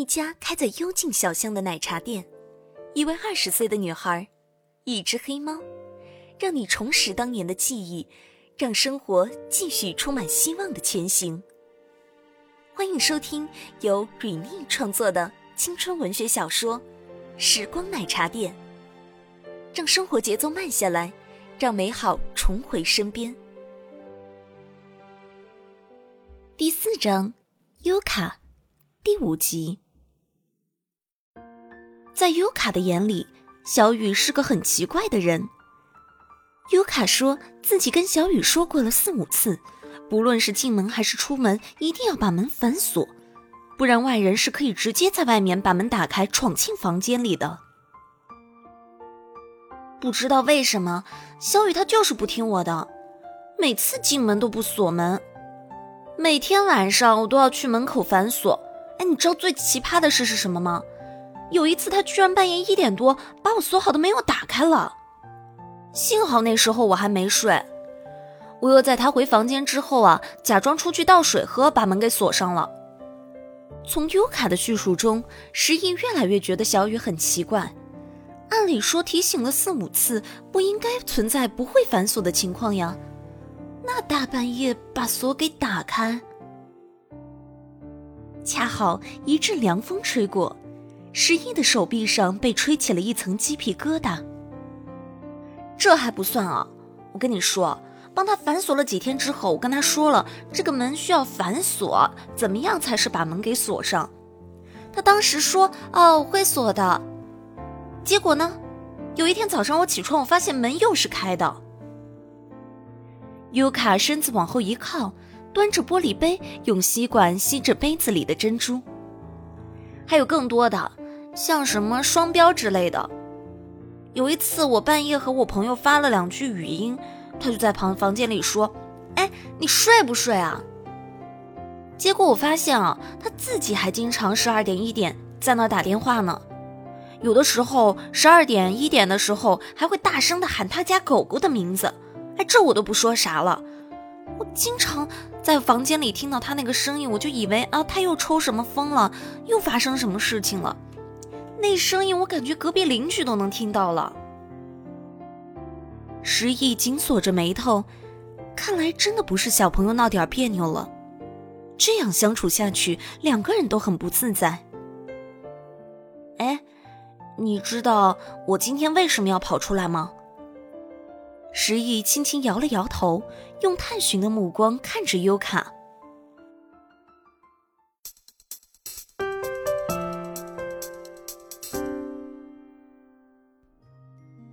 一家开在幽静小巷的奶茶店，一位二十岁的女孩，一只黑猫，让你重拾当年的记忆，让生活继续充满希望的前行。欢迎收听由 Rene 创作的青春文学小说《时光奶茶店》，让生活节奏慢下来，让美好重回身边。第四章，优卡。第五集，在优卡的眼里，小雨是个很奇怪的人。优卡说自己跟小雨说过了四五次，不论是进门还是出门，一定要把门反锁，不然外人是可以直接在外面把门打开闯进房间里的。不知道为什么，小雨他就是不听我的，每次进门都不锁门，每天晚上我都要去门口反锁。哎，你知道最奇葩的事是什么吗？有一次，他居然半夜一点多把我锁好的门又打开了。幸好那时候我还没睡，我又在他回房间之后啊，假装出去倒水喝，把门给锁上了。从优卡的叙述中，石毅越来越觉得小雨很奇怪。按理说提醒了四五次，不应该存在不会反锁的情况呀。那大半夜把锁给打开。恰好一阵凉风吹过，十一的手臂上被吹起了一层鸡皮疙瘩。这还不算啊！我跟你说，帮他反锁了几天之后，我跟他说了，这个门需要反锁，怎么样才是把门给锁上？他当时说：“哦，会锁的。”结果呢，有一天早上我起床，我发现门又是开的。尤卡身子往后一靠。端着玻璃杯，用吸管吸着杯子里的珍珠。还有更多的，像什么双标之类的。有一次，我半夜和我朋友发了两句语音，他就在旁房间里说：“哎，你睡不睡啊？”结果我发现啊，他自己还经常十二点一点在那打电话呢。有的时候十二点一点的时候，还会大声的喊他家狗狗的名字。哎，这我都不说啥了。我经常在房间里听到他那个声音，我就以为啊，他又抽什么风了，又发生什么事情了。那声音我感觉隔壁邻居都能听到了。石毅紧锁着眉头，看来真的不是小朋友闹点别扭了。这样相处下去，两个人都很不自在。哎，你知道我今天为什么要跑出来吗？石毅轻轻摇了摇头，用探寻的目光看着优卡。